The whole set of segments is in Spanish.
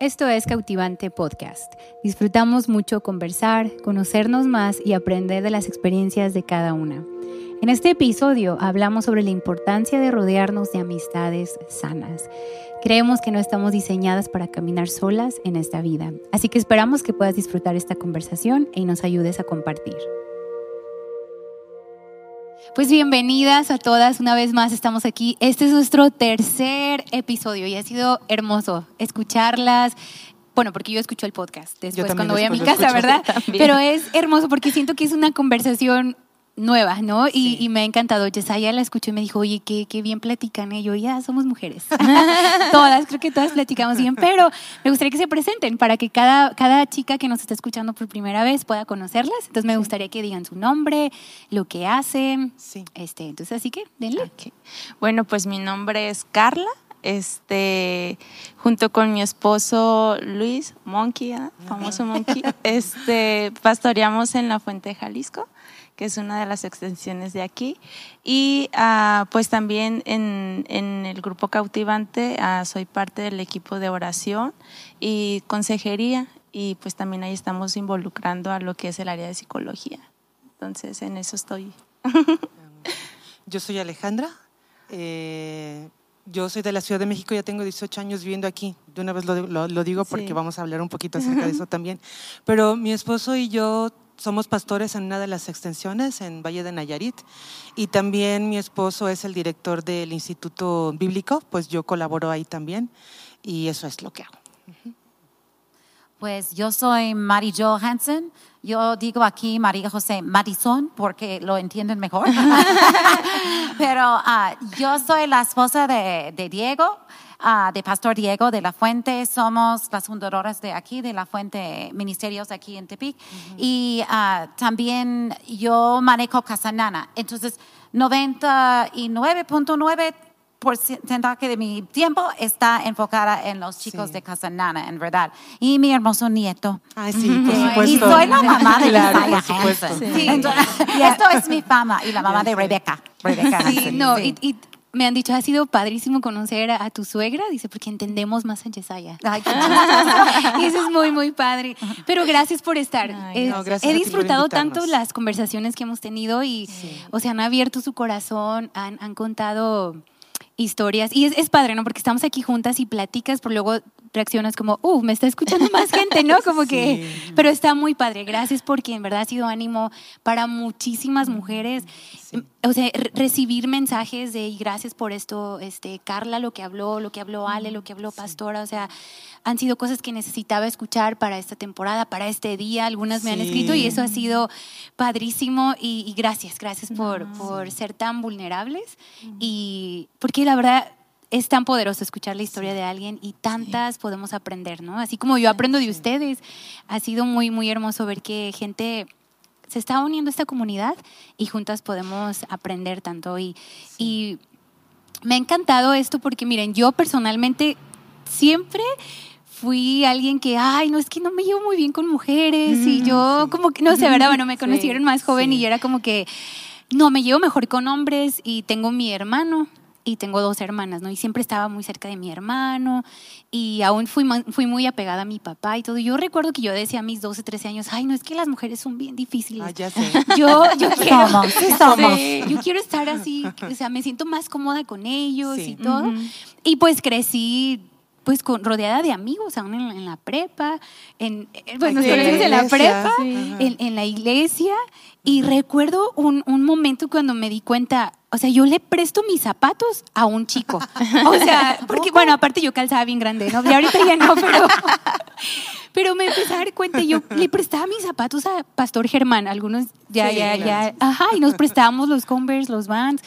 Esto es Cautivante Podcast. Disfrutamos mucho conversar, conocernos más y aprender de las experiencias de cada una. En este episodio hablamos sobre la importancia de rodearnos de amistades sanas. Creemos que no estamos diseñadas para caminar solas en esta vida, así que esperamos que puedas disfrutar esta conversación y nos ayudes a compartir. Pues bienvenidas a todas, una vez más estamos aquí. Este es nuestro tercer episodio y ha sido hermoso escucharlas. Bueno, porque yo escucho el podcast después cuando voy a mi casa, ¿verdad? Pero es hermoso porque siento que es una conversación nueva, ¿no? Y, me ha encantado. Yesaya la escuchó y me dijo, oye, qué, qué bien platican. Y yo, ya, somos mujeres. todas, creo que todas platicamos bien, pero me gustaría que se presenten para que cada, cada chica que nos está escuchando por primera vez pueda conocerlas. Entonces me gustaría que digan su nombre, lo que hacen. Sí. Este, entonces, así que, denle. Bueno, pues mi nombre es Carla. Este, junto con mi esposo Luis Monkey, ¿eh? famoso Monkey, este, pastoreamos en la Fuente de Jalisco que es una de las extensiones de aquí. Y ah, pues también en, el grupo cautivante ah, soy parte del equipo de oración y consejería y pues también ahí estamos involucrando a lo que es el área de psicología. Entonces en eso estoy. Yo soy Alejandra. Eh, yo soy de la Ciudad de México, ya tengo 18 años viviendo aquí. De una vez lo, digo porque vamos a hablar un poquito acerca de eso también. Pero mi esposo y yo somos pastores en una de las extensiones en Valle de Nayarit y también mi esposo es el director del Instituto Bíblico, pues yo colaboro ahí también y eso es lo que hago. Pues yo soy Mari Jo Hansen. Yo digo aquí María José Madison porque lo entienden mejor. Pero ah, yo soy la esposa de, de Diego. Ah, de Pastor Diego de la Fuente. Somos las fundadoras de aquí, de la Fuente Ministerios aquí en Tepic. Y uh, también yo manejo Casanana. Entonces, 99.9 porcentaje de mi tiempo está enfocada en los chicos de Casanana, en verdad. Y mi hermoso nieto. Ay, sí, por supuesto. Y soy la mamá de claro, por. Sí. esto es mi fama y la mamá de Rebeca. Rebeca sí, no, y, y me han dicho, ha sido padrísimo conocer a, tu suegra, dice, porque entendemos más a Yesaya. y eso es muy, muy padre. Pero gracias por estar. he disfrutado tanto las conversaciones que hemos tenido y, o sea, han abierto su corazón, han, han contado historias. Y es, es, padre, ¿no? Porque estamos aquí juntas y platicas, pero luego reaccionas como, uh, me está escuchando más gente, ¿no? Como que, pero está muy padre. Gracias porque en verdad ha sido ánimo para muchísimas mujeres. O sea, recibir mensajes de, y gracias por esto, este, Carla, lo que habló, lo que habló Ale, lo que habló Pastora, o sea, han sido cosas que necesitaba escuchar para esta temporada, para este día. Algunas me han escrito y eso ha sido padrísimo. Y, gracias, gracias por, por ser tan vulnerables. Y porque la verdad es tan poderoso escuchar la historia de alguien y tantas podemos aprender, ¿no? Así como yo aprendo de ustedes, ha sido muy, muy hermoso ver que gente se está uniendo a esta comunidad y juntas podemos aprender tanto. Y, y me ha encantado esto porque, miren, yo personalmente siempre fui alguien que, ay, no, es que no me llevo muy bien con mujeres y yo como que, no sé, ¿verdad? Bueno, me conocieron más joven y yo era como que, no, me llevo mejor con hombres y tengo mi hermano y tengo dos hermanas, ¿no? Y siempre estaba muy cerca de mi hermano y aún fui, fui muy apegada a mi papá y todo. Yo recuerdo que yo decía a mis 12, 13 años, ay, no, es que las mujeres son bien difíciles. Ah, ya sé. Yo, yo quiero, somos. yo quiero estar así, o sea, me siento más cómoda con ellos y todo. Y pues crecí pues con, rodeada de amigos, aún en, la prepa, en, pues nos conocimos en la prepa, en, en, la iglesia, y recuerdo un, un, momento cuando me di cuenta, o sea, yo le presto mis zapatos a un chico. O sea, porque, bueno, aparte yo calzaba bien grande, ¿no? Y ahorita ya no, pero, pero me empecé a dar cuenta, yo le prestaba mis zapatos a Pastor Germán, algunos ya, ya, ya, ajá, y nos prestábamos los Converse, los Vans.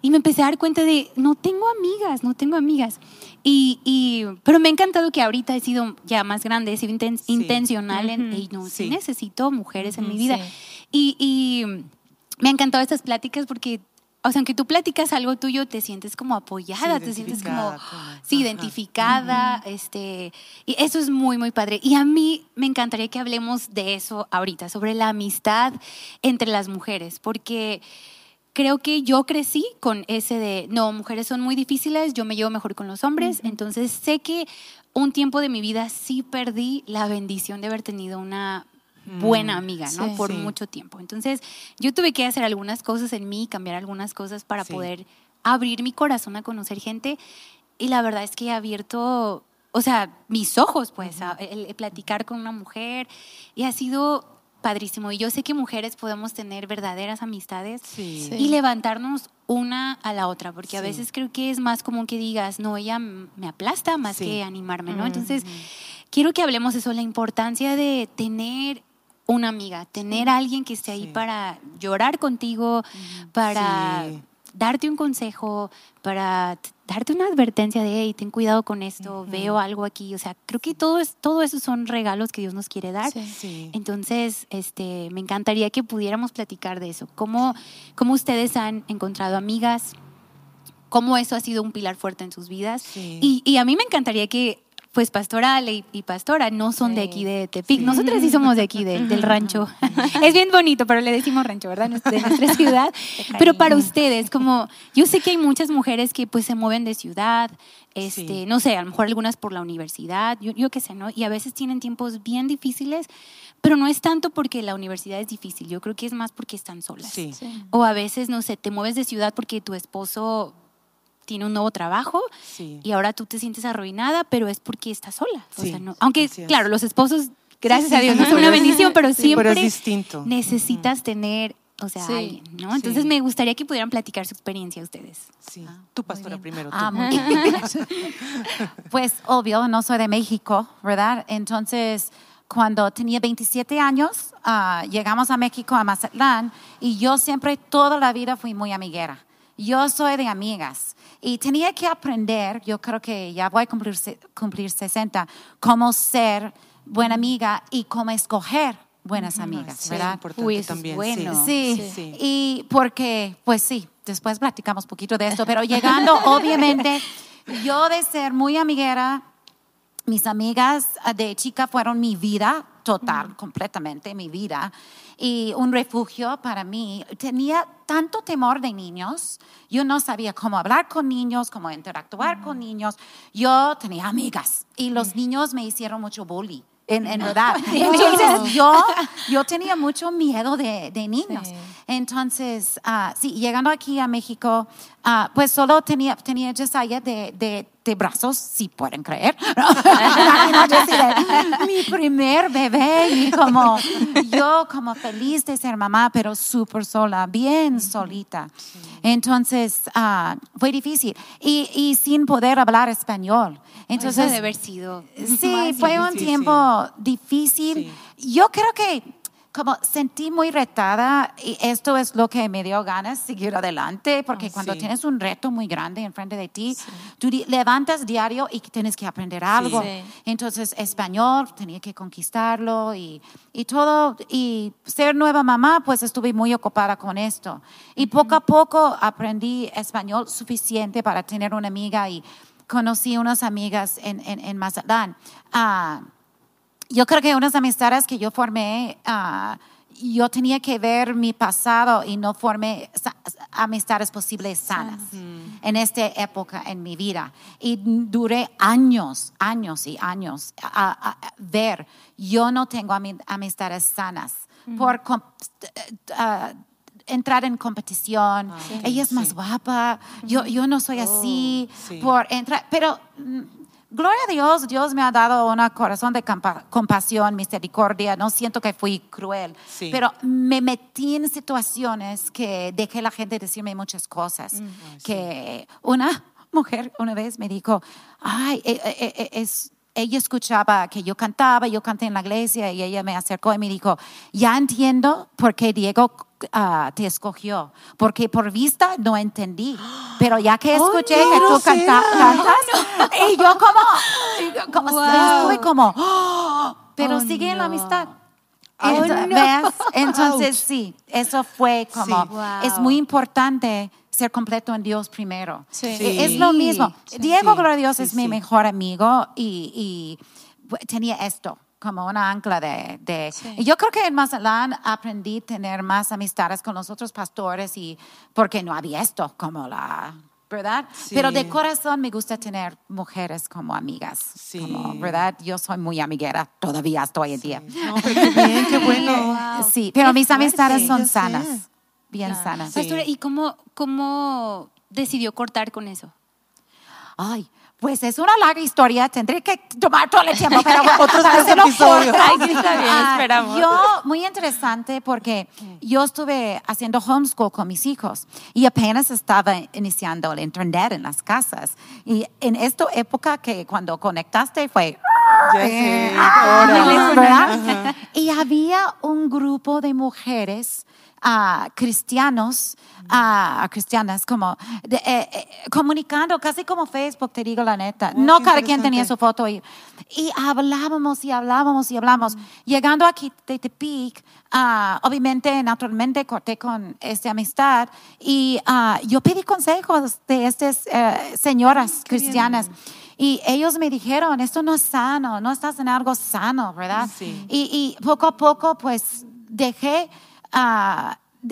Y me empecé a dar cuenta de, no tengo amigas, no tengo amigas. Y, y, pero me ha encantado que ahorita he sido ya más grande, he sido intencional en, y no, sí. necesito mujeres en mi vida. Y, y, me ha encantado estas pláticas porque, o sea, aunque tú platicas algo tuyo, te sientes como apoyada, te sientes como, sí, identificada, este, y eso es muy, muy padre. Y a mí me encantaría que hablemos de eso ahorita, sobre la amistad entre las mujeres, porque creo que yo crecí con ese de, no, mujeres son muy difíciles, yo me llevo mejor con los hombres, entonces sé que un tiempo de mi vida sí perdí la bendición de haber tenido una buena mm, amiga, ¿no? Por mucho tiempo. Entonces, yo tuve que hacer algunas cosas en mí, cambiar algunas cosas para poder abrir mi corazón a conocer gente. Y la verdad es que he abierto, o sea, mis ojos, pues, a, platicar con una mujer. Y ha sido padrísimo. Y yo sé que mujeres podemos tener verdaderas amistades y levantarnos una a la otra, porque a veces creo que es más común que digas, no, ella me aplasta más que animarme, ¿no? Entonces, quiero que hablemos de eso, la importancia de tener una amiga, tener a alguien que esté ahí para llorar contigo, para darte un consejo, para darte una advertencia de, hey, ten cuidado con esto, veo algo aquí. O sea, creo que todo, es, todo eso son regalos que Dios nos quiere dar. Entonces, este, me encantaría que pudiéramos platicar de eso. ¿Cómo, ¿Cómo ustedes han encontrado amigas? ¿Cómo eso ha sido un pilar fuerte en sus vidas? Y, y a mí me encantaría que pues pastora y, pastora no son de aquí de Tepic. Nosotras sí somos de aquí, del rancho. es bien bonito, pero le decimos rancho, ¿verdad? De nuestra ciudad. pero para ustedes, como yo sé que hay muchas mujeres que pues se mueven de ciudad, este, no sé, a lo mejor algunas por la universidad, yo, yo qué sé, ¿no? Y a veces tienen tiempos bien difíciles, pero no es tanto porque la universidad es difícil, yo creo que es más porque están solas. O a veces, no sé, te mueves de ciudad porque tu esposo tiene un nuevo trabajo y ahora tú te sientes arruinada, pero es porque estás sola. aunque, claro, los esposos, gracias a Dios, no son una bendición, pero siempre necesitas tener o sea, alguien, ¿no? Entonces me gustaría que pudieran platicar su experiencia ustedes. Sí, ah, tú pastora primero. Ah, pues obvio, no soy de México, ¿verdad? Entonces, cuando tenía 27 años, ah, llegamos a México, a Mazatlán, y yo siempre, toda la vida fui muy amiguera. Yo soy de amigas. Y tenía que aprender, yo creo que ya voy a cumplir, cumplir 60, cómo ser buena amiga y cómo escoger buenas amigas, ¿verdad? Uy, también. bueno. Sí. sí. y porque, pues sí, después platicamos un poquito de esto, pero llegando, obviamente, yo de ser muy amiguera, mis amigas de chica fueron mi vida total, completamente mi vida y un refugio para mí. Tenía tanto temor de niños, yo no sabía cómo hablar con niños, cómo interactuar con niños. Yo tenía amigas y los niños me hicieron mucho bullying en, en verdad. Entonces yo, yo tenía mucho miedo de, de niños. Entonces, uh, sí, llegando aquí a México, uh, pues solo tenía, tenía Jesiah de, de, de brazos, si pueden creer. mi primer bebé y como yo como feliz de ser mamá, pero súper sola, bien solita. Entonces, uh, fue difícil y, y sin poder hablar español. Entonces, Eso haber sido. Sí, fue un tiempo difícil. Yo creo que como sentí muy retada y esto es lo que me dio ganas de seguir adelante, porque cuando tienes un reto muy grande enfrente de ti, tú levantas diario y tienes que aprender algo. Entonces, español, tenía que conquistarlo y, y, todo. Y ser nueva mamá, pues estuve muy ocupada con esto. Y poco a poco aprendí español suficiente para tener una amiga y conocí unas amigas en, en, en Mazatlán. Ah, yo creo que unas amistades que yo formé, ah, yo tenía que ver mi pasado y no formé amistades posibles sanas en esta época en mi vida. Y duré años, años y años a, ver, yo no tengo amistades sanas por ah, entrar en competición. Ah, Ella es más guapa, yo, yo no soy así, oh, por entrar, pero mm, gloria a Dios, Dios me ha dado un corazón de compasión, misericordia, no siento que fui cruel, pero me metí en situaciones que dejé a la gente decirme muchas cosas, mm. que una mujer una vez me dijo, ay, e, e, e, es ella escuchaba que yo cantaba, yo canté en la iglesia y ella me acercó y me dijo, ya entiendo por qué Diego ah, te escogió, porque por vista no entendí, pero ya que escuché que tú cantas, y yo como, como estuve como, pero oh, sigue en la amistad. Entonces, sí, eso fue como, es muy importante ser completo en Dios primero. E, es lo mismo. Diego, Dios, es mi mejor amigo y, tenía esto como una ancla de... de yo creo que en Mazatlán aprendí a tener más amistades con los otros pastores y porque no había esto como la ¿verdad? Pero de corazón me gusta tener mujeres como amigas. Sí. ¿Verdad? Yo soy muy amiguera, todavía hasta hoy en día. No, qué bien, qué bueno. Sí, pero mis amistades son sanas, bien sanas. ¿y cómo, cómo decidió cortar con eso? Ay, pues es una larga historia, tendré que tomar todo el tiempo para otros episodios. Ah. Yo, muy interesante porque yo estuve haciendo homeschool con mis hijos y apenas estaba iniciando el internet en las casas. Y en esta época que cuando conectaste fue... y había un grupo de mujeres a cristianos, a, cristianas, como eh, eh, comunicando, casi como Facebook, te digo la neta. Oh, no cada quien tenía su foto y, y hablábamos y hablábamos y hablábamos. Llegando aquí de Tepic, uh, obviamente, naturalmente corté con esta amistad y uh, yo pedí consejos de estas uh, señoras cristianas. Y ellos me dijeron, esto no es sano, no estás en algo sano, ¿verdad? Sí. Y, y poco a poco, pues, dejé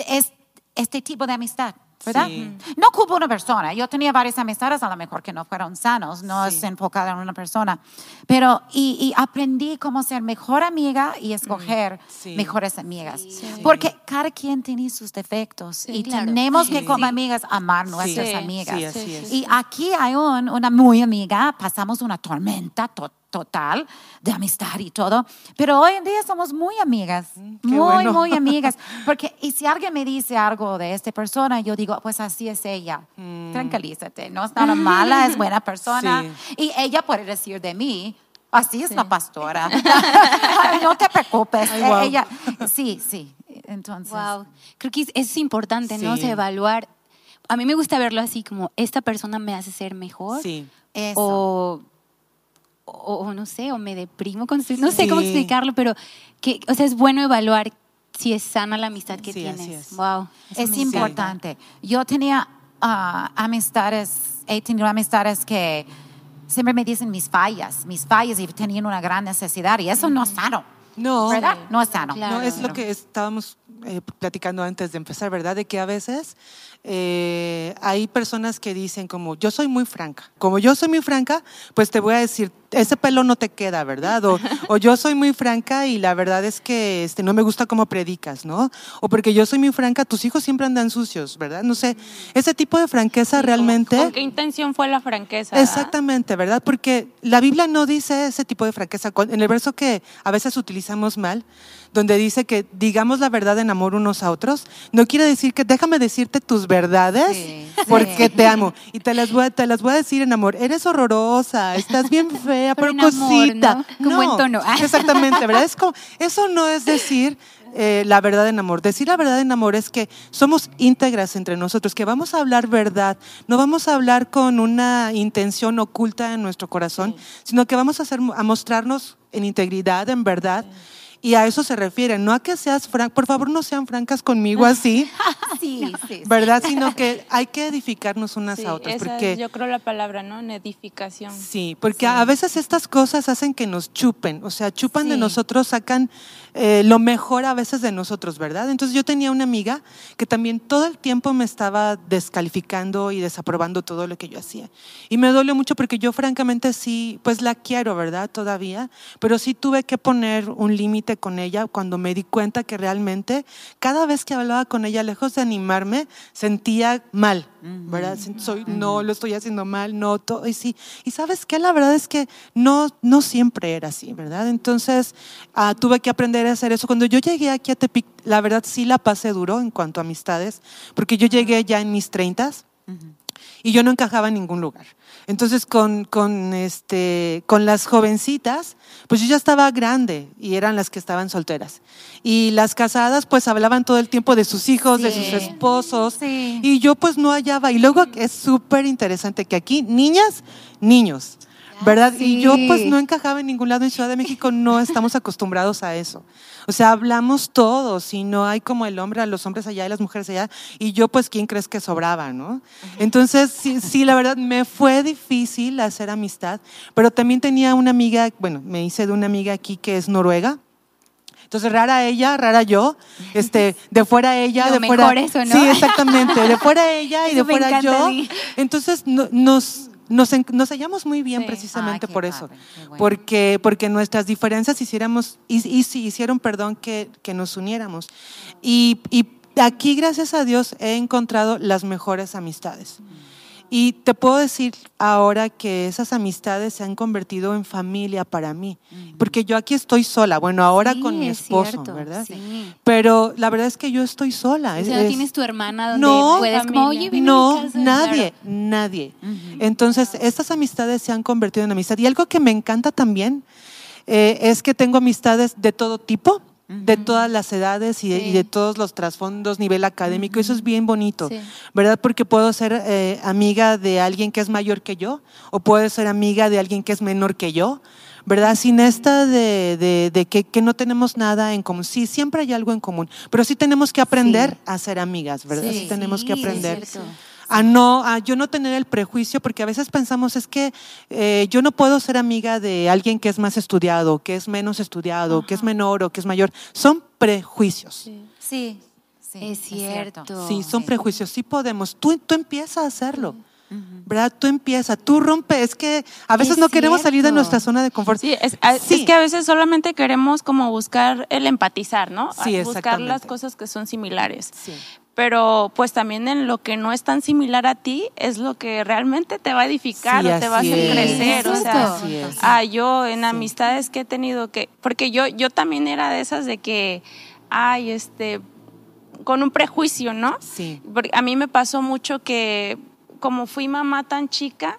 es, este tipo de amistad. ¿verdad? No ocupo una persona. Yo tenía varias amistades a lo mejor que no fueron sanos, no es enfocada en una persona. Pero, y, aprendí cómo ser mejor amiga y escoger mejores amigas. Porque cada quien tiene sus defectos y tenemos que como amigas amar nuestras amigas. Y aquí hay un, una muy amiga, pasamos una tormenta total total de amistad y todo, pero hoy en día somos muy amigas, mm, muy, muy amigas, porque y si alguien me dice algo de esta persona, yo digo, pues así es ella, mm. tranquilízate, no es nada mala, es buena persona, y ella puede decir de mí, así es la pastora, no te preocupes, ella, sí, sí, entonces. Wow, creo que es importante, ¿no? evaluar, a mí me gusta verlo así como, esta persona me hace ser mejor. Sí. O o, no sé, o me deprimo con no sé cómo explicarlo, pero que, o sea, es bueno evaluar si es sana la amistad que tienes. Es. Wow. Es importante. Yo tenía ah, amistades, he tenido amistades que siempre me dicen mis fallas, mis fallas y tenían una gran necesidad y eso no es sano. No. ¿Verdad? No es sano. No, es lo que estábamos eh, platicando antes de empezar, ¿verdad? De que a veces eh, hay personas que dicen como, yo soy muy franca. Como yo soy muy franca, pues te voy a decir, ese pelo no te queda, ¿verdad? O, yo soy muy franca y la verdad es que este, no me gusta cómo predicas, ¿no? O porque yo soy muy franca, tus hijos siempre andan sucios, ¿verdad? No sé, ese tipo de franqueza realmente... ¿Con qué intención fue la franqueza? Exactamente, ¿verdad? Porque la Biblia no dice ese tipo de franqueza. En el verso que a veces utilizamos mal, donde dice que digamos la verdad en amor unos a otros, no quiere decir que déjame decirte tus verdades porque te amo. Y te las, voy a, te las voy a decir en amor. Eres horrorosa, estás bien fea, pero, cosita. ¿no? buen tono. Exactamente, ¿verdad? Es como, eso no es decir eh, la verdad en amor. Decir la verdad en amor es que somos íntegras entre nosotros, que vamos a hablar verdad, no vamos a hablar con una intención oculta en nuestro corazón, sino que vamos a, hacer, a mostrarnos en integridad, en verdad. Y a eso se refiere, no a que seas franca, por favor no sean francas conmigo así, sí, sí, ¿verdad? Sino que hay que edificarnos unas a otras. porque, yo creo la palabra, ¿no? En edificación. Sí, porque a veces estas cosas hacen que nos chupen, o sea, chupan de nosotros, sacan eh, lo mejor a veces de nosotros, ¿verdad? Entonces yo tenía una amiga que también todo el tiempo me estaba descalificando y desaprobando todo lo que yo hacía. Y me dolió mucho porque yo francamente sí, pues la quiero, ¿verdad? Todavía, pero sí tuve que poner un límite con ella cuando me di cuenta que realmente cada vez que hablaba con ella, lejos de animarme, sentía mal, ¿verdad? Soy, no, lo estoy haciendo mal, no, todo, y sí. Y sabes qué, la verdad es que no, no siempre era así, ¿verdad? Entonces ah, tuve que aprender hacer eso. Cuando yo llegué aquí a Tepic, la verdad sí la pasé duro en cuanto a amistades, porque yo llegué ya en mis treintas y yo no encajaba en ningún lugar. Entonces con, con, este, con las jovencitas, pues yo ya estaba grande y eran las que estaban solteras. Y las casadas pues hablaban todo el tiempo de sus hijos, de sus esposos. Y yo pues no hallaba. Y luego es súper interesante que aquí, niñas, niños. ¿verdad? Y yo pues no encajaba en ningún lado en Ciudad de México, no estamos acostumbrados a eso. O sea, hablamos todos y no hay como el hombre, a los hombres allá y las mujeres allá, y yo pues, ¿quién crees que sobraba, no? Entonces, sí, sí, la verdad, me fue difícil hacer amistad, pero también tenía una amiga, bueno, me hice de una amiga aquí que es noruega, Entonces, rara ella, rara yo, este, de fuera ella, de fuera. Eso, ¿no? Sí, exactamente, de fuera ella y de fuera yo. Entonces, nos, nos, nos, hallamos muy bien precisamente por eso, porque, porque nuestras diferencias hiciéramos, y, hicieron, perdón, que, que nos uniéramos. Y, y, aquí, gracias a Dios, he encontrado las mejores amistades. Y te puedo decir ahora que esas amistades se han convertido en familia para mí, porque yo aquí estoy sola, bueno, ahora con mi esposo, ¿verdad? Sí. Pero la verdad es que yo estoy sola. O sea, no tienes tu hermana donde no, puedes como, oye, No, nadie, nadie. Entonces, estas amistades se han convertido en amistad. Y algo que me encanta también eh, es que tengo amistades de todo tipo de todas las edades y, de, todos los trasfondos, nivel académico. Eso es bien bonito, ¿verdad? Porque puedo ser eh, amiga de alguien que es mayor que yo o puedo ser amiga de alguien que es menor que yo. ¿verdad? Sin esta de, que, no tenemos nada en común. Sí, siempre hay algo en común, pero sí tenemos que aprender a ser amigas, ¿verdad? Sí, tenemos que aprender a no, a yo no tener el prejuicio, porque a veces pensamos es que eh, yo no puedo ser amiga de alguien que es más estudiado, que es menos estudiado, que es menor o que es mayor. Son prejuicios. Sí, sí, es cierto. Sí, son prejuicios. Sí podemos. Tú, tú empiezas a hacerlo. ¿verdad? Tú empiezas, tú rompes. Es que a veces no queremos salir de nuestra zona de confort. Sí es, que a veces solamente queremos como buscar el empatizar, ¿no? Sí, buscar las cosas que son similares. Sí pero pues también en lo que no es tan similar a ti es lo que realmente te va a edificar o te va a hacer crecer. O sea, ah, yo en amistades que he tenido que, porque yo, yo también era de esas de que, ay, este, con un prejuicio, ¿no? Sí. Porque a mí me pasó mucho que como fui mamá tan chica,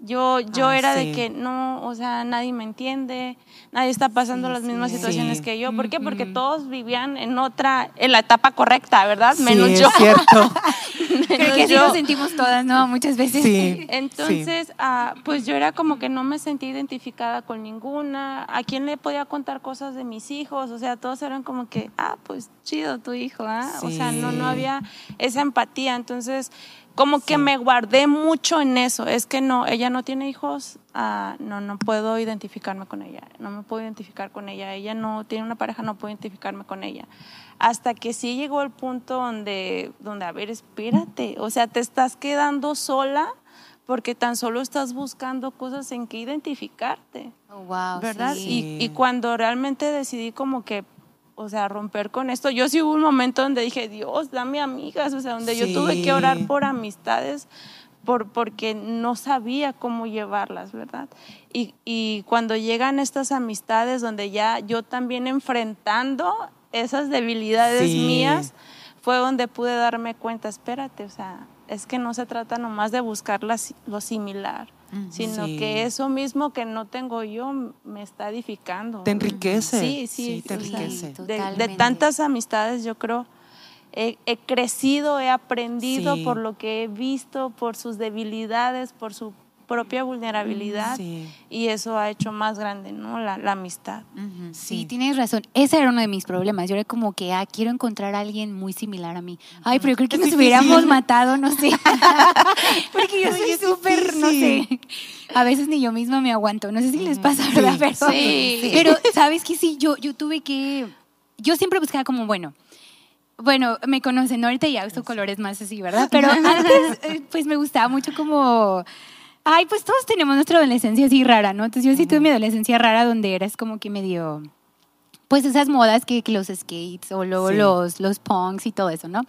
yo, yo ah, era de que no, o sea, nadie me entiende, nadie está pasando las mismas situaciones que yo. ¿Por qué? Porque todos vivían en otra, en la etapa correcta, ¿verdad? Menos yo. Es cierto. Creo que así nos sentimos todas, ¿no? Muchas veces. Entonces, ah, pues yo era como que no me sentía identificada con ninguna. ¿A quién le podía contar cosas de mis hijos? O sea, todos eran como que, ah, pues chido tu hijo, ¿ah? O sea, no, no había esa empatía. Entonces, como que me guardé mucho en eso. Es que no, ella no tiene hijos, ah, no, no puedo identificarme con ella. No me puedo identificar con ella. Ella no tiene una pareja, no puedo identificarme con ella. Hasta que sí llegó el punto donde, donde a ver, espérate. O sea, te estás quedando sola porque tan solo estás buscando cosas en que identificarte. Oh, wow, ¿Verdad? Y, y cuando realmente decidí como que o sea, romper con esto. Yo sí hubo un momento donde dije, Dios, dame amigas, o sea, donde yo tuve que orar por amistades por, porque no sabía cómo llevarlas, ¿verdad? Y, y cuando llegan estas amistades donde ya yo también enfrentando esas debilidades mías, fue donde pude darme cuenta, espérate, o sea, es que no se trata nomás de buscar lo similar, sino que eso mismo que no tengo yo me está edificando. Te enriquece. Sí, sí, te enriquece. De, tantas amistades, yo creo, he, crecido, he aprendido por lo que he visto, por sus debilidades, por su propia vulnerabilidad y eso ha hecho más grande, ¿no? La, amistad. sí. tienes razón. Ese era uno de mis problemas. Yo era como que, ah, quiero encontrar a alguien muy similar a mí. Ay, pero yo creo que nos hubiéramos matado, no sé. Porque yo soy súper, no sé. A veces ni yo misma me aguanto. No sé si les pasa, ¿verdad? Pero, pero, ¿sabes que Sí, yo, yo tuve que... Yo siempre buscaba como, bueno, bueno, me conocen, ahorita ya uso colores más así, ¿verdad? Pero antes, eh, pues me gustaba mucho como Ay, pues todos tenemos nuestra adolescencia así rara, ¿no? Entonces yo sí tuve mi adolescencia rara donde eras como que medio, pues esas modas que, los skates o luego los, los punks y todo eso, ¿no?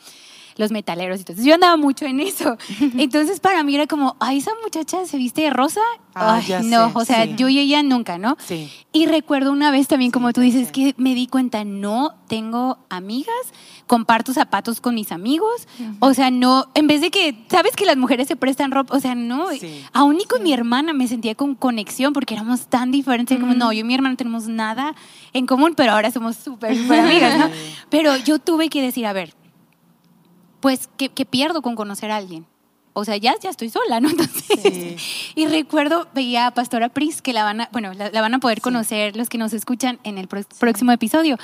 Los metaleros y todo. Yo andaba mucho en eso. Entonces para mí era como, ay, esa muchacha se viste de rosa. Ah, ay, no, o sea, yo y ella nunca, ¿no? Sí. Y recuerdo una vez también, como tú dices, que me di cuenta, no tengo amigas, comparto zapatos con mis amigos. O sea, no, en vez de que, ¿sabes que las mujeres se prestan ropa? O sea, no. Aún ni con mi hermana me sentía con conexión porque éramos tan diferentes. Como, no, yo y mi hermana no tenemos nada en común, pero ahora somos súper, súper amigas, ¿no? Pero yo tuve que decir, a ver, pues, ¿qué, pierdo con conocer a alguien? O sea, ya, ya estoy sola, ¿no? Entonces, y recuerdo, veía a Pastora Pris, que la van a, bueno, la, van a poder conocer los que nos escuchan en el próximo episodio.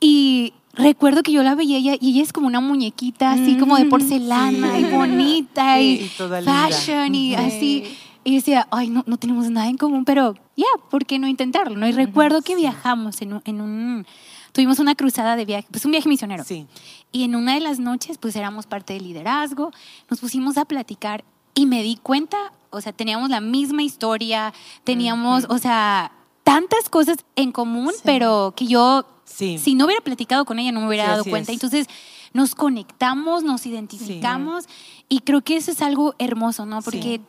Y recuerdo que yo la veía ella, y ella es como una muñequita, así como de porcelana, y bonita, y, fashion, y así. Y decía, ay, no, no tenemos nada en común, pero ya, ¿por qué no intentarlo? ¿no? Y recuerdo que viajamos en un, en un, tuvimos una cruzada de viaje, pues un viaje misionero. Sí. Y en una de las noches, pues éramos parte del liderazgo, nos pusimos a platicar y me di cuenta, o sea, teníamos la misma historia, teníamos, o sea, tantas cosas en común, pero que yo, si no hubiera platicado con ella, no me hubiera dado cuenta. Entonces, nos conectamos, nos identificamos y creo que eso es algo hermoso, ¿no? Porque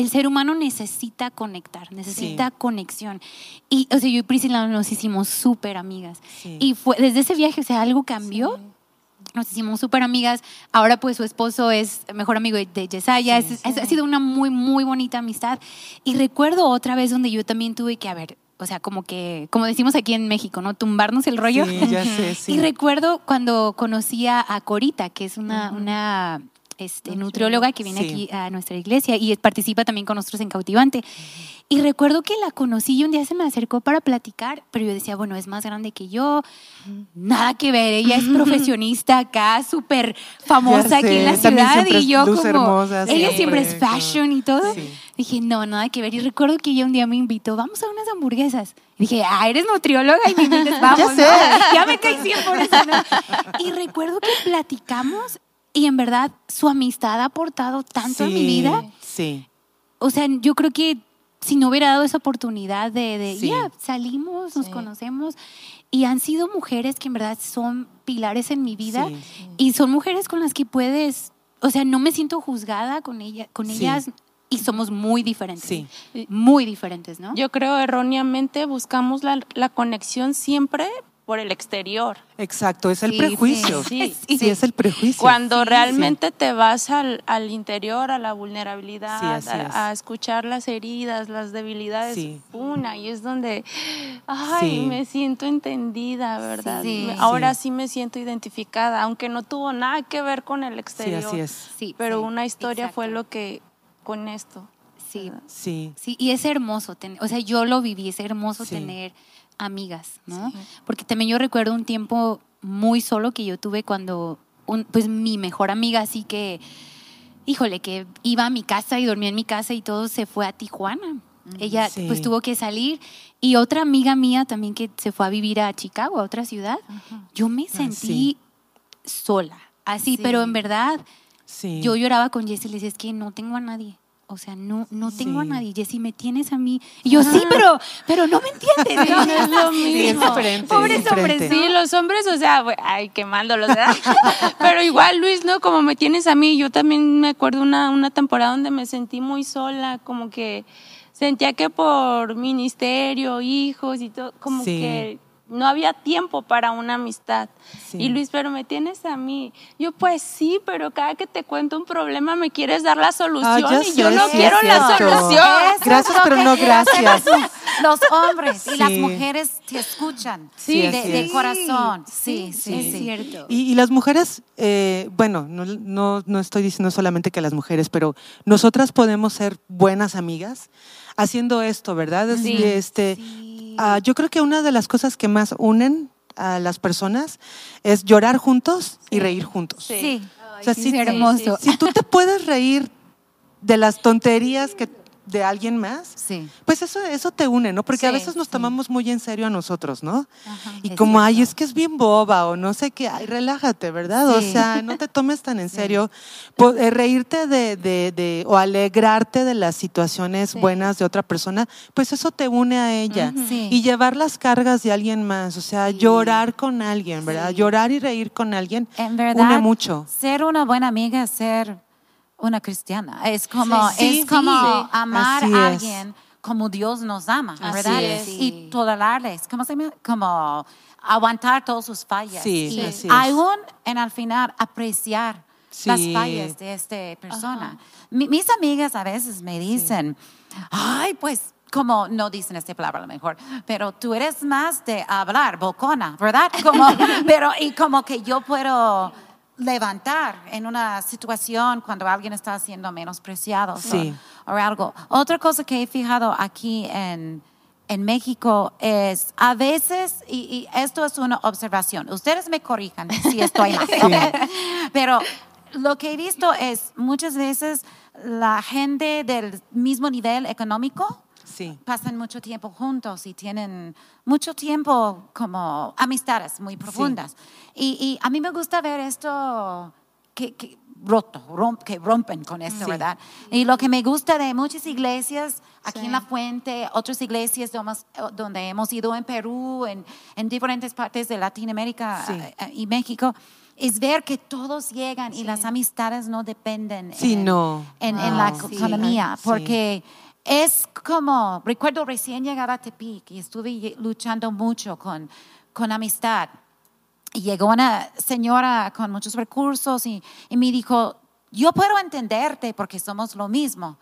el ser humano necesita conectar, necesita conexión. Y, o sea, yo y Priscila nos hicimos súper amigas. Y fue, desde ese viaje, o sea, algo cambió. Nos hicimos súper amigas. Ahora, pues, su esposo es mejor amigo de Yesaya. ha sido una muy, muy bonita amistad. Y recuerdo otra vez donde yo también tuve que, a ver, o sea, como que, como decimos aquí en México, ¿no? Tumbarnos el rollo. Sí, ya sé, sí. y recuerdo cuando conocía a Corita, que es una, una este, nutrióloga que viene aquí a nuestra iglesia y participa también con nosotros en Cautivante. Y recuerdo que la conocí y un día se me acercó para platicar, pero yo decía, bueno, es más grande que yo, nada que ver, ella es profesionista acá, súper famosa aquí en la ciudad y yo como, ella siempre es fashion y todo. Dije, no, nada que ver. Y recuerdo que ella un día me invitó, vamos a unas hamburguesas. dije, ah, eres nutrióloga y me invitas, vamos. ya, ya me caí 100 por eso. Y recuerdo que platicamos y en verdad su amistad ha aportado tanto en mi vida. Sí. O sea, yo creo que si no hubiera dado esa oportunidad de, ya, salimos, nos conocemos y han sido mujeres que en verdad son pilares en mi vida y son mujeres con las que puedes, o sea, no me siento juzgada con, ella, con ellas y somos muy diferentes. Sí. Muy diferentes, ¿no? Yo creo erróneamente buscamos la, la conexión siempre por el exterior. Exacto, es el prejuicio. Sí, sí, es el prejuicio. Cuando realmente te vas al, al, interior, a la vulnerabilidad, a, escuchar las heridas, las debilidades, una, y es donde, ay, me siento entendida, ¿verdad? Ahora sí. me siento identificada, aunque no tuvo nada que ver con el exterior. Sí, así es. pero una historia fue lo que, con esto. Sí, sí. Sí, y es hermoso, tener, o sea, yo lo viví, es hermoso tener amigas, ¿no? Porque también yo recuerdo un tiempo muy solo que yo tuve cuando, pues mi mejor amiga, así que, híjole, que iba a mi casa y dormía en mi casa y todo se fue a Tijuana. Ella pues tuvo que salir y otra amiga mía también que se fue a vivir a Chicago, a otra ciudad. Yo me ah, sentí sola, así, pero en verdad yo lloraba con Jessie y le decía, es que no tengo a nadie o sea, no, no tengo a nadie. Jessy, me tienes a mí. Y yo, sí, pero, pero no me entiendes. No, es lo mismo. Pobres hombres. Sí, los hombres, o sea, ay, quemándolos, ¿verdad? pero igual, Luis, ¿no? Como me tienes a mí, yo también me acuerdo una, una temporada donde me sentí muy sola, como que sentía que por ministerio, hijos y todo, como que no había tiempo para una amistad. Y Luis, pero me tienes a mí. Yo, pues sí, pero cada que te cuento un problema me quieres dar la solución ah, y yo no quiero la solución. gracias, pero no gracias. Los hombres y las mujeres te escuchan sí, de, corazón. Sí, sí, es cierto. Y, las mujeres, eh, bueno, no, no, estoy diciendo solamente que las mujeres, pero nosotras podemos ser buenas amigas haciendo esto, ¿verdad? Este, Ah, yo creo que una de las cosas que más unen a las personas es llorar juntos y reír juntos. Sí. sí, hermoso. Si tú te puedes reír de las tonterías que de alguien más, sí. pues eso, eso te une, ¿no? Porque a veces nos tomamos muy en serio a nosotros, ¿no? y como, ay, es que es bien boba o no sé qué, ay, relájate, ¿verdad? O sea, no te tomes tan en serio. Eh, reírte de, de, de, o alegrarte de las situaciones buenas de otra persona, pues eso te une a ella. Y llevar las cargas de alguien más, o sea, llorar con alguien, ¿verdad? Llorar y reír con alguien en verdad, une mucho. Ser una buena amiga, ser una cristiana. Es como, es como amar a alguien como Dios nos ama, ¿verdad? Y tolerarles, ¿cómo se llama? Como aguantar todas sus fallas. y aún en al final apreciar las fallas de esta persona. mis amigas a veces me dicen, ay, pues como no dicen esta palabra a lo mejor, pero tú eres más de hablar, bocona, ¿verdad? Como, pero y como que yo puedo levantar en una situación cuando alguien está siendo menospreciado o, algo. Otra cosa que he fijado aquí en, en México es a veces, y, esto es una observación, ustedes me corrijan si estoy mal, pero lo que he visto es muchas veces la gente del mismo nivel económico Sí. pasan mucho tiempo juntos y tienen mucho tiempo como amistades muy profundas. Y, y a mí me gusta ver esto que, que roto, romp- que rompen con esto, Sí. ¿verdad? Y lo que me gusta de muchas iglesias, aquí en La Fuente, otras iglesias donde hemos, donde hemos ido en Perú, en, en diferentes partes de Latinoamérica Sí. eh, eh, y México, es ver que todos llegan y las amistades no dependen Sí, en, no. en, en la Wow. Sí. economía, Sí. porque es como, recuerdo recién llegar a Tepic y estuve luchando mucho con, con amistad. Y llegó una señora con muchos recursos y, y me dijo, yo puedo entenderte porque somos lo mismo.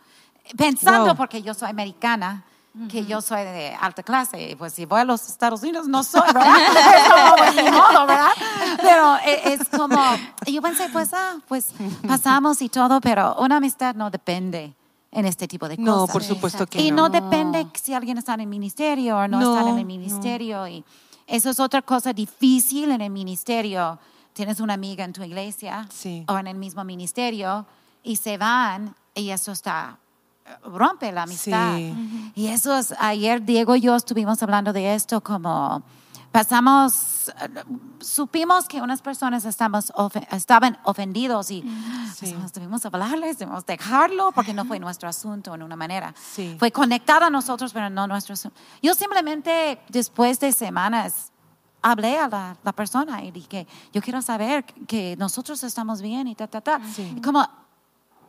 Pensando Wow. porque yo soy americana, que yo soy de alta clase, pues si voy a los Estados Unidos no soy. Es pues, ni modo, ¿verdad? Pero e- es como, yo pensé, pues, ah, pues pasamos y todo, pero una amistad no depende en este tipo de cosas. No, por supuesto que Y no. no depende si alguien está en el ministerio o no, No, está en el no. ministerio. Y eso es otra cosa difícil en el ministerio. Tienes una amiga en tu iglesia Sí. o en el mismo ministerio y se van y eso está rompe la amistad. Sí. Y eso es, ayer Diego y yo estuvimos hablando de esto como pasamos, supimos que unas personas estamos estaban ofendidos y Sí. pues, debimos hablarles, debimos dejarlo porque no fue nuestro asunto en una manera. Sí. Fue conectado a nosotros, pero no nuestro asunto. Yo simplemente después de semanas hablé a la, la persona y dije, yo quiero saber que nosotros estamos bien y ta, ta, ta. Sí. Y como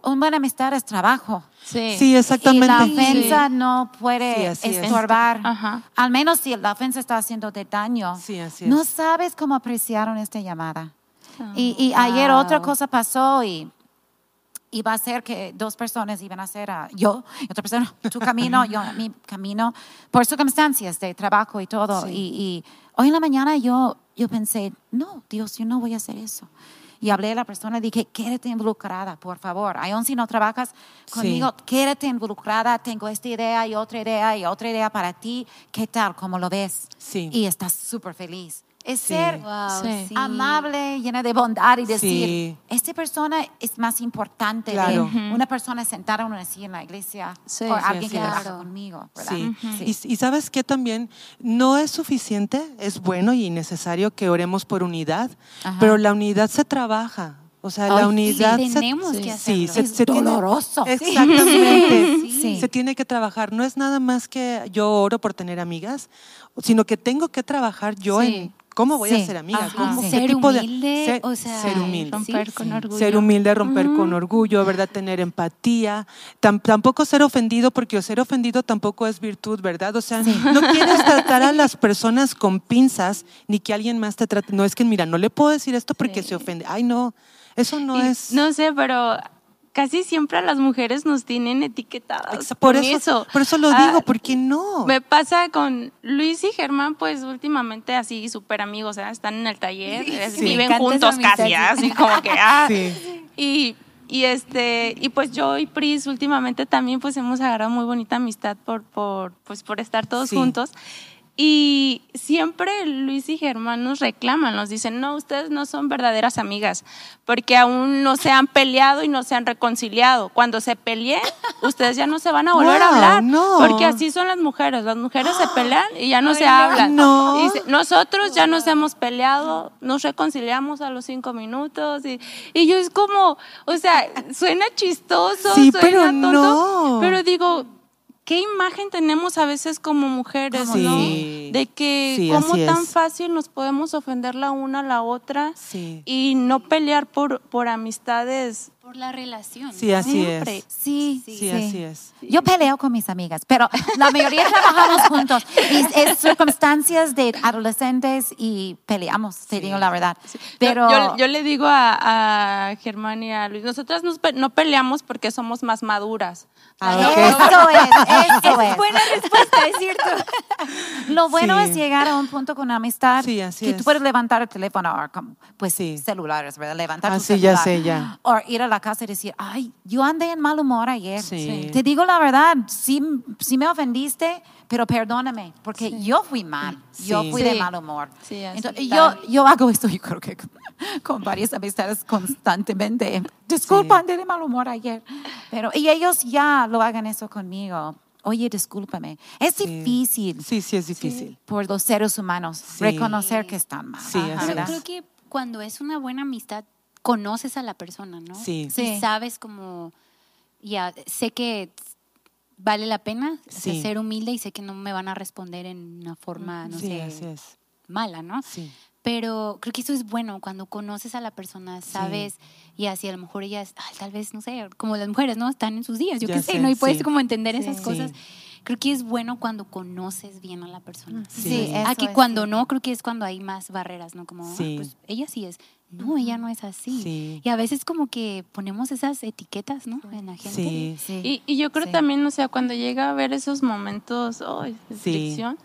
una buena amistad es trabajo. Sí. Sí, exactamente. Y la ofensa no Sí, puede estorbar. Ajá. Al menos si la ofensa está haciéndote daño. Sí, así No es. sabes cómo apreciaron esta llamada. y y ayer otra cosa pasó y iba a ser que dos personas iban a hacer a yo y otra persona tu camino, yo mi camino, por circunstancias de trabajo y todo. Sí. Y, y hoy en la mañana yo, yo pensé, no, Dios, yo no voy a hacer eso. Y hablé a la persona dije, quédate involucrada, por favor. Aún si no trabajas conmigo, quédate involucrada. Tengo esta idea y otra idea y otra idea para ti. ¿Qué tal? ¿Cómo lo ves? Sí. Y estás súper feliz. Es Sí. ser Wow, Sí. sí. amable, llena de bondad y decir, Sí. esta persona es más importante Claro. de una persona sentada en una silla en la iglesia Sí, o sí, alguien que es. trabaja Claro. conmigo, ¿verdad? Sí. Sí. Y, y sabes que también no es suficiente, es bueno y necesario que oremos por unidad, Ajá. pero la unidad se trabaja. O sea, Ay, la sí, unidad se- tenemos sí, que Sí, hacerlo. se, Es se tiene- doloroso. exactamente. Sí. Se tiene que trabajar. No es nada más que yo oro por tener amigas, sino que tengo que trabajar yo Sí. en cómo voy Sí. a ser amiga. Ajá. cómo- qué Ser tipo de- humilde, ser- o sea, ser humilde. Romper Sí, con sí. orgullo. Ser humilde, romper con orgullo, ¿verdad? Tener empatía. Tam- tampoco ser ofendido, porque ser ofendido tampoco es virtud, ¿verdad? O sea, no quieres tratar a las personas con pinzas, ni que alguien más te trate. No es que, mira, no le puedo decir esto porque se ofende. Ay, no, eso no Y es. No sé, pero casi siempre a las mujeres nos tienen etiquetadas. Por con eso, por eso lo Ah, digo, porque no. Me pasa con Luis y Germán, pues últimamente así súper amigos, ¿eh? están en el taller, eh, Sí. Viven juntos casi, sí. así como que, ah, Sí. y, y este, y pues yo y Pris últimamente también pues hemos agarrado muy bonita amistad por, por, pues por estar todos juntos. Y siempre Luis y Germán nos reclaman, nos dicen, no, ustedes no son verdaderas amigas, porque aún no se han peleado y no se han reconciliado. Cuando se peleen, ustedes ya no se van a volver a hablar, no. porque así son las mujeres. Las mujeres se pelean y ya no se no. hablan. No. Dice, nosotros ya nos hemos peleado, nos reconciliamos a los cinco minutos y, y yo es como, o sea, suena chistoso, Sí, suena pero tonto, pero digo, ¿qué imagen tenemos a veces como mujeres, Sí. no? De que Sí, cómo tan es. fácil nos podemos ofender la una a la otra Sí. y no pelear por, por amistades. Por la relación. Sí, así Siempre. es. Sí, Sí, así es. Yo peleo con mis amigas, pero la mayoría trabajamos juntos. Y es circunstancias de adolescentes y peleamos, te digo la verdad. Pero yo, yo- yo le digo a, a Germán y a Luis, nosotras nos no peleamos porque somos más maduras. Ah, No, ok. eso es, eso es. Buena respuesta, es cierto. Lo bueno Sí. es llegar a un punto con una amistad Sí, así que es. tú puedes levantar el teléfono o como, pues Sí. celulares, ¿verdad? Levantar Ah, tu sí, ya celular. sé, ya. O ir a la casa y decir, ay, yo andé en mal humor ayer. Sí. Te digo la verdad, sí, sí me ofendiste, pero perdóname, porque yo fui mal, yo fui de mal humor. Entonces, yo, yo hago esto, yo creo que con, varias amistades constantemente. Disculpan de mal humor ayer, pero y ellos ya lo hagan eso conmigo. Oye, discúlpame. Es difícil. Sí, sí, es difícil. Por los seres humanos reconocer que están mal. Sí, Pero creo que cuando es una buena amistad, conoces a la persona, ¿no? Sí. Y sabes como, ya, sé que vale la pena ser humilde y sé que no me van a responder en una forma, no sé, mala, ¿no? Sí. Pero creo que eso es bueno cuando conoces a la persona, sabes, y así a lo mejor ellas, tal vez, no sé, como las mujeres, ¿no? Están en sus días, yo qué sé, ¿no? Y puedes como entender esas cosas. Creo que es bueno cuando conoces bien a la persona. Sí, Aquí cuando no, creo que es cuando hay más barreras, ¿no? Como, ah, pues ella sí es. No, ella no es así. Y a veces como que ponemos esas etiquetas, ¿no? En la gente. Sí, sí. Y, yo creo también, o sea, cuando llega a ver esos momentos oh, de fricción,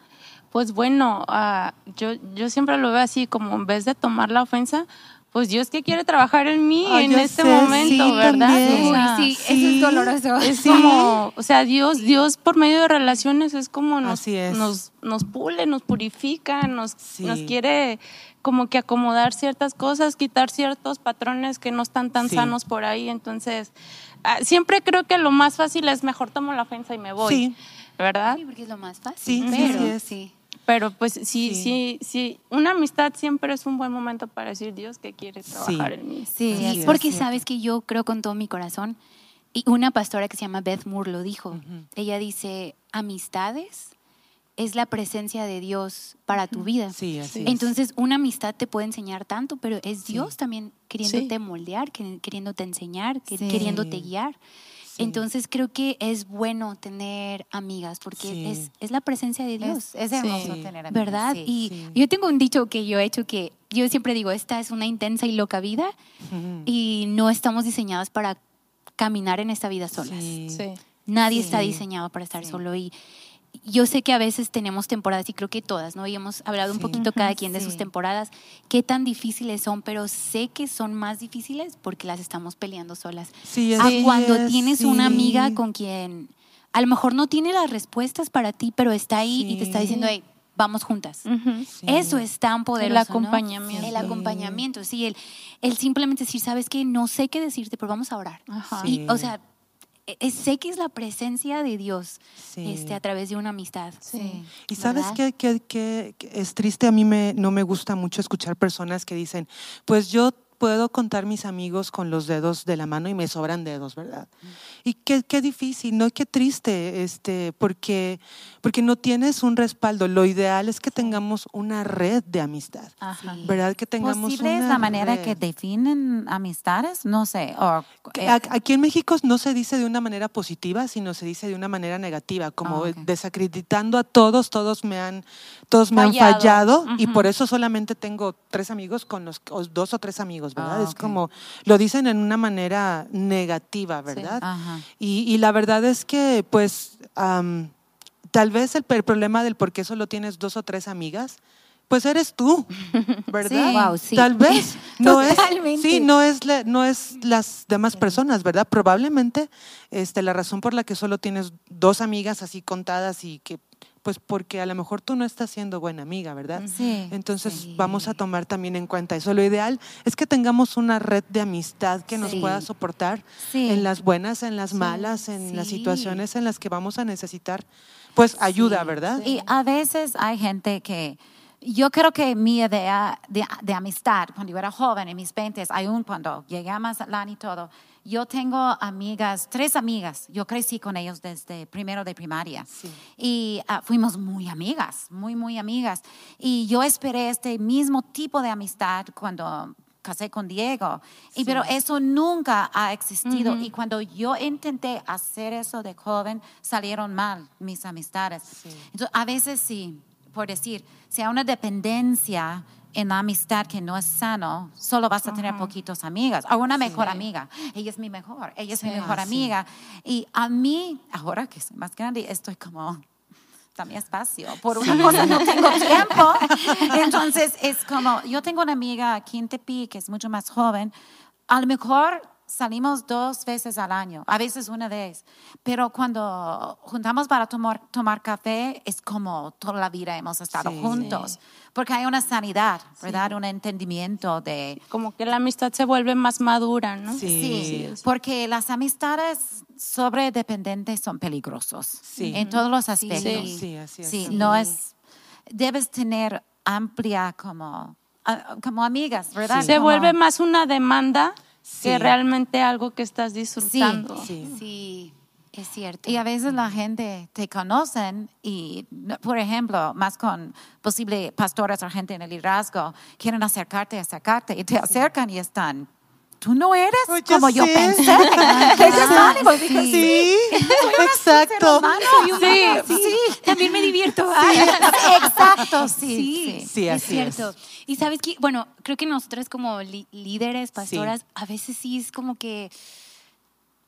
pues bueno, ah, yo, yo siempre lo veo así, como en vez de tomar la ofensa, pues Dios que quiere trabajar en mí en este momento, ¿verdad? sí, eso es doloroso. Es como, o sea, Dios, Dios por medio de relaciones es como nos, nos, nos pule, nos purifica, nos, nos quiere como que acomodar ciertas cosas, quitar ciertos patrones que no están tan sanos por ahí. Entonces, ah, siempre creo que lo más fácil es mejor tomo la ofensa y me voy. ¿Verdad? Sí, porque es lo más fácil. Sí, pero, sí. Pero pues sí, sí, sí, una amistad siempre es un buen momento para decir Dios que quiere trabajar en mí. Sí, porque sabes que yo creo con todo mi corazón, y una pastora que se llama Beth Moore lo dijo, ella dice, amistades es la presencia de Dios para tu vida. Sí, así Entonces, una amistad te puede enseñar tanto, pero es Dios también queriéndote moldear, queriéndote enseñar, queriéndote guiar. Entonces creo que es bueno tener amigas porque es, es, la presencia de Dios. Es, hermoso tener amigas. ¿Verdad? y yo tengo un dicho que yo he hecho que yo siempre digo, esta es una intensa y loca vida y no estamos diseñadas para caminar en esta vida solas. Nadie está diseñado para estar solo y yo sé que a veces tenemos temporadas, y creo que todas, ¿no? Y hemos hablado un poquito cada quien de sus temporadas, qué tan difíciles son, pero sé que son más difíciles porque las estamos peleando solas. Sí, a cuando tienes una amiga con quien a lo mejor no tiene las respuestas para ti, pero está ahí y te está diciendo, hey, vamos juntas. Eso es tan poderoso. El acompañamiento. El acompañamiento, sí. El, el simplemente decir, sabes que no sé qué decirte, pero vamos a orar. Y, o sea, sé que es la presencia de Dios este, a través de una amistad. Sí. Y sabes que, que, es triste, a mí me, no me gusta mucho escuchar personas que dicen, pues yo puedo contar mis amigos con los dedos de la mano y me sobran dedos, ¿verdad? Y qué, qué difícil, ¿no? Qué triste, este, porque, porque no tienes un respaldo. Lo ideal es que tengamos una red de amistad, ¿verdad? Que tengamos ¿Posible es la manera que definen amistades? No sé. Eh, aquí en México no se dice de una manera positiva, sino se dice de una manera negativa, como ah, desacreditando a todos, todos me han, todos me fallado. han fallado y por eso solamente tengo tres amigos con los, dos o tres amigos ¿verdad? Ah, es como, lo dicen en una manera negativa, ¿verdad? Y, la verdad es que, pues, tal vez el, problema del por qué solo tienes dos o tres amigas, pues eres tú, ¿verdad? Sí. Tal vez no es, sí, no es, no es las demás personas, ¿verdad? Probablemente este, la razón por la que solo tienes dos amigas así contadas y que pues porque a lo mejor tú no estás siendo buena amiga, ¿verdad? Sí. Entonces vamos a tomar también en cuenta eso. Lo ideal es que tengamos una red de amistad que nos pueda soportar en las buenas, en las malas, en las situaciones en las que vamos a necesitar, pues ayuda, ¿verdad? Y a veces hay gente que yo creo que mi idea de, amistad, cuando yo era joven, en mis 20, aún cuando llegué a Mazatlán y todo, yo tengo amigas, tres amigas, yo crecí con ellos desde primero de primaria y ah, fuimos muy amigas, muy, muy amigas. Y yo esperé este mismo tipo de amistad cuando casé con Diego. Y, pero eso nunca ha existido. Y cuando yo intenté hacer eso de joven, salieron mal mis amistades. Entonces, a veces sí, por decir, si hay una dependencia en la amistad que no es sano, solo vas a tener poquitos amigas. O una mejor amiga. Ella es mi mejor, ella es mi mejor amiga. Y a mí, ahora que soy más grande, estoy como, dame espacio. Por una cosa no tengo tiempo. Entonces es como, yo tengo una amiga aquí en Tepi que es mucho más joven. A lo mejor salimos dos veces al año, a veces una vez, pero cuando juntamos para tomar, tomar café es como toda la vida hemos estado juntos, porque hay una sanidad, ¿verdad? Un entendimiento de... Como que la amistad se vuelve más madura, ¿no? Sí, porque las amistades sobredependientes son peligrosos en todos los aspectos. Sí, así es. Sí, no es... Debes tener amplia como, como amigas, ¿verdad? Se vuelve más una demanda que realmente algo que estás disfrutando. Sí, sí. Es cierto. Y a veces la gente te conocen y, por ejemplo, más con posible pastores o gente en el liderazgo, quieren acercarte, acercarte y te acercan y están tú no eres como yo pensé. sí, sí, exacto. Sí, sí, también me divierto. exacto, sí. Sí, es cierto. Y sabes que, bueno, creo que nosotras como líderes, pastoras, a veces sí es como que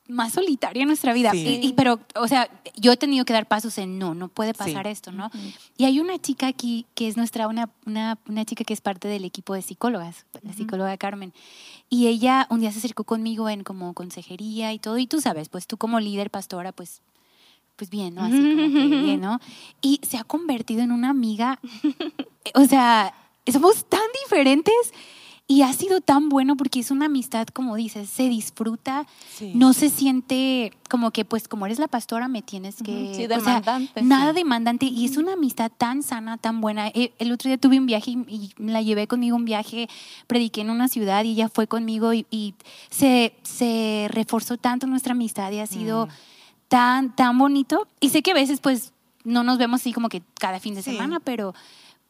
más solitaria en nuestra vida. Y, pero, o sea, yo he tenido que dar pasos en no, no puede pasar esto, ¿no? Y hay una chica aquí que es nuestra, una, una, una, chica que es parte del equipo de psicólogas, la psicóloga Carmen. Y ella un día se acercó conmigo en como consejería y todo. Y tú sabes, pues tú como líder, pastora, pues pues bien, ¿no? Así como que bien, ¿no? Y se ha convertido en una amiga, o sea, somos tan diferentes y ha sido tan bueno porque es una amistad, como dices, se disfruta, no se siente como que, pues, como eres la pastora, me tienes que. Sí, demandante. nada demandante. Y es una amistad tan sana, tan buena. Eh, el otro día tuve un viaje y, la llevé conmigo un viaje, prediqué en una ciudad y ella fue conmigo y, se, se, reforzó tanto nuestra amistad y ha sido mm. tan, tan bonito. Y sé que a veces, pues, no nos vemos así como que cada fin de semana, pero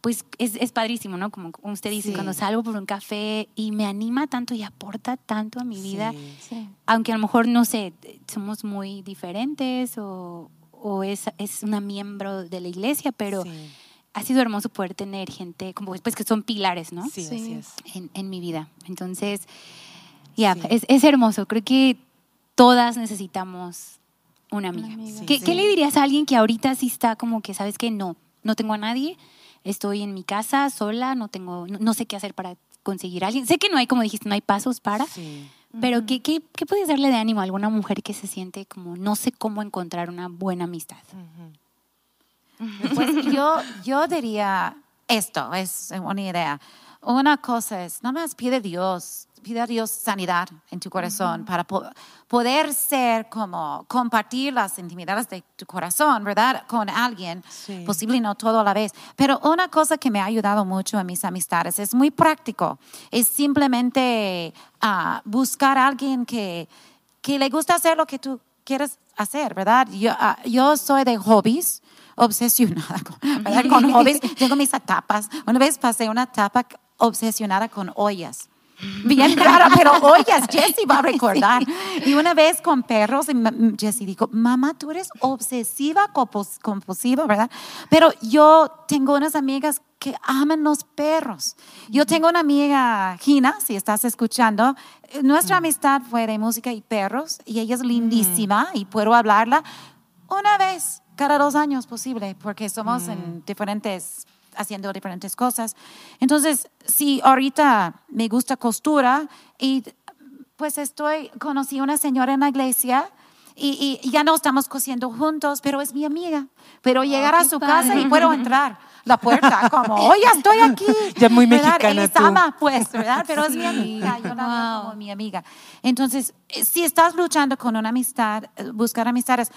pues es, es, padrísimo, ¿no? Como usted dice, cuando salgo por un café y me anima tanto y aporta tanto a mi vida, aunque a lo mejor, no sé, somos muy diferentes o, o es, es una miembro de la iglesia, pero ha sido hermoso poder tener gente como pues que son pilares, ¿no? Sí, así es. En, en mi vida. Entonces, ya, es, es hermoso. Creo que todas necesitamos una amiga. ¿Qué, ¿Qué, le dirías a alguien que ahorita sí está como que, sabes que no, no tengo a nadie? Estoy en mi casa sola, no tengo, no, sé qué hacer para conseguir a alguien. Sé que no hay, como dijiste, no hay pasos para, pero ¿qué, qué, qué, puedes darle de ánimo a alguna mujer que se siente como no sé cómo encontrar una buena amistad? Pues yo, yo diría esto, es una idea. Una cosa es, no más pide Dios pide a Dios sanidad en tu corazón para poder ser como compartir las intimidades de tu corazón, ¿verdad? Con alguien, posible no todo a la vez. Pero una cosa que me ha ayudado mucho en mis amistades es muy práctico, es simplemente uh, buscar a alguien que, que le gusta hacer lo que tú quieres hacer, ¿verdad? Yo, ah, yo soy de hobbies obsesionada con, con hobbies. Tengo mis etapas. Una vez pasé una etapa obsesionada con ollas. Bien rara, pero oyes, Jessie va a recordar. Y una vez con perros, Jessie dijo, mamá, tú eres obsesiva compulsiva, ¿verdad? Pero yo tengo unas amigas que aman los perros. Yo tengo una amiga, Gina, si estás escuchando, nuestra mm. amistad fue de música y perros, y ella es lindísima y puedo hablarla una vez cada dos años posible, porque somos en mm. diferentes haciendo diferentes cosas. Entonces, si ahorita me gusta costura y pues estoy, conocí una señora en la iglesia y, ya no estamos cosiendo juntos, pero es mi amiga. Pero oh, llegar a su casa y puedo entrar la puerta como, oye, estoy aquí. Ya muy mexicana Él ama, pues, ¿verdad? Pero es mi amiga, yo la veo como mi amiga. Entonces, si estás luchando con una amistad, buscar amistades,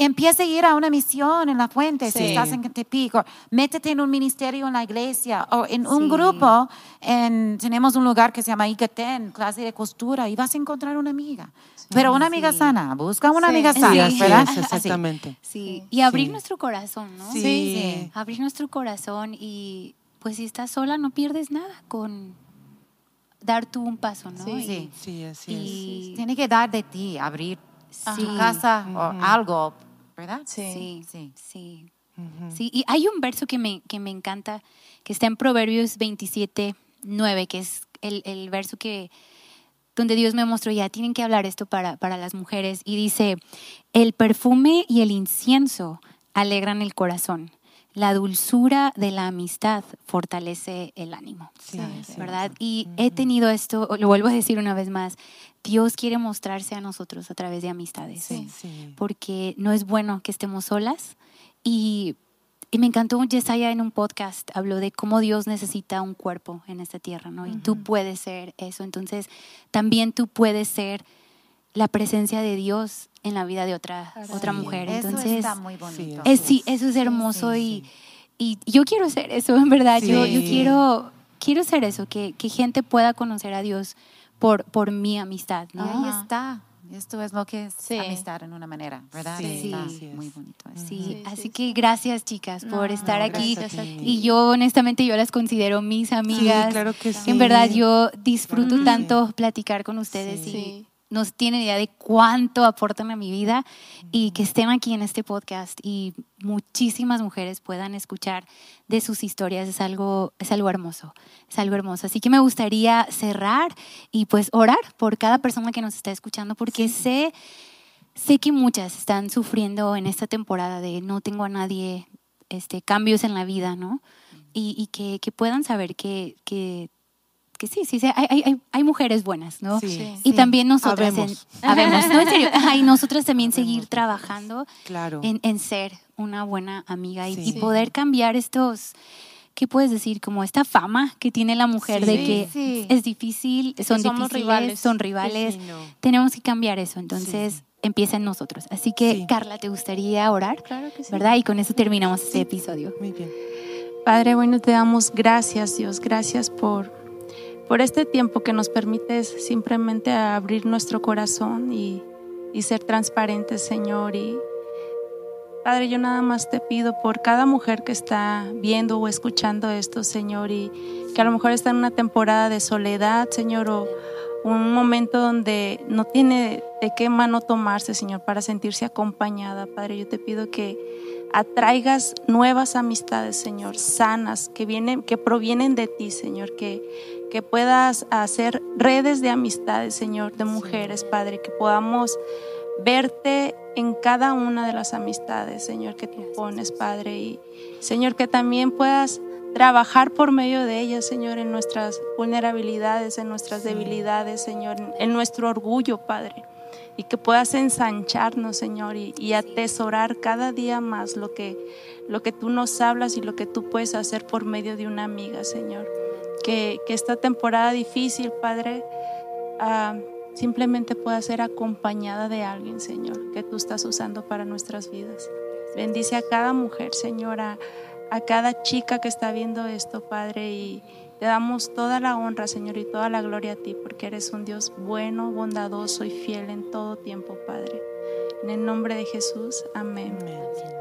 Empieza a ir a una misión en la fuente si estás en Tepic, o métete en un ministerio en la iglesia o en un grupo. En, tenemos un lugar que se llama Icatén, clase de costura, y vas a encontrar una amiga. Pero una amiga sana, busca una amiga sana, ¿verdad? exactamente. Sí, y abrir nuestro corazón, ¿no? Sí. Abrir nuestro corazón y pues si estás sola no pierdes nada con dar tú un paso, ¿no? Sí, sí, así es. Tiene que dar de ti, abrir tu casa o algo ¿verdad? Sí, sí, sí. sí. y hay un verso que me, que me encanta, que está en Proverbios 27, 9, que es el, el verso que, donde Dios me mostró, ya tienen que hablar esto para, para las mujeres, y dice, el perfume y el incienso alegran el corazón, la dulzura de la amistad fortalece el ánimo, ¿verdad? Y he tenido esto, lo vuelvo a decir una vez más, Dios quiere mostrarse a nosotros a través de amistades, porque no es bueno que estemos solas. Y, y me encantó Yesaya en un podcast, habló de cómo Dios necesita un cuerpo en esta tierra, ¿no? Y tú puedes ser eso, entonces también tú puedes ser la presencia de Dios en la vida de otra, otra mujer. Entonces, eso está muy bonito. Es, sí, eso es hermoso y, y, yo quiero ser eso, en verdad. Yo, yo quiero, quiero ser eso, que, que, gente pueda conocer a Dios por, por mi amistad. ¿no? ahí está. Esto es lo que es amistad en una manera, ¿verdad? Sí, muy bonito. Sí, así que gracias chicas por estar aquí. Y yo honestamente yo las considero mis amigas. claro que sí. En verdad yo disfruto tanto platicar con ustedes y no tienen idea de cuánto aportan a mi vida y que estén aquí en este podcast y muchísimas mujeres puedan escuchar de sus historias es algo, es algo hermoso, es algo hermoso. Así que me gustaría cerrar y pues orar por cada persona que nos está escuchando porque sé, sé que muchas están sufriendo en esta temporada de no tengo a nadie, este, cambios en la vida, ¿no? Y, que, que, puedan saber que, que que sí, sí, hay, hay, hay mujeres buenas, ¿no? Sí, y también nosotras, habemos. En, ¿no? En serio, y nosotras también seguir trabajando claro. en, en, ser una buena amiga y, poder cambiar estos, ¿qué puedes decir? Como esta fama que tiene la mujer de que es difícil, son difíciles, rivales. son rivales. Tenemos que cambiar eso, entonces empieza en nosotros. Así que, Carla, ¿te gustaría orar? Claro que sí. ¿Verdad? Y con eso terminamos este episodio. Muy bien. Padre, bueno, te damos gracias, Dios. Gracias por por este tiempo que nos permites simplemente abrir nuestro corazón y, ser transparentes, Señor. Y Padre, yo nada más te pido por cada mujer que está viendo o escuchando esto, Señor, y que a lo mejor está en una temporada de soledad, Señor, o un momento donde no tiene de qué mano tomarse, Señor, para sentirse acompañada. Padre, yo te pido que atraigas nuevas amistades, Señor, sanas, que vienen, que provienen de ti, Señor, que, que puedas hacer redes de amistades, Señor, de mujeres, Padre, que podamos verte en cada una de las amistades, Señor, que tú pones, Padre, y Señor, que también puedas trabajar por medio de ellas, Señor, en nuestras vulnerabilidades, en nuestras debilidades, Señor, en nuestro orgullo, Padre y que puedas ensancharnos, Señor, y, atesorar cada día más lo que, lo que tú nos hablas y lo que tú puedes hacer por medio de una amiga, Señor. Que, esta temporada difícil, Padre, ah, simplemente pueda ser acompañada de alguien, Señor, que tú estás usando para nuestras vidas. Bendice a cada mujer, Señora, a cada chica que está viendo esto, Padre, y te damos toda la honra, Señor, y toda la gloria a ti, porque eres un Dios bueno, bondadoso y fiel en todo tiempo, Padre. En el nombre de Jesús, amén. amén.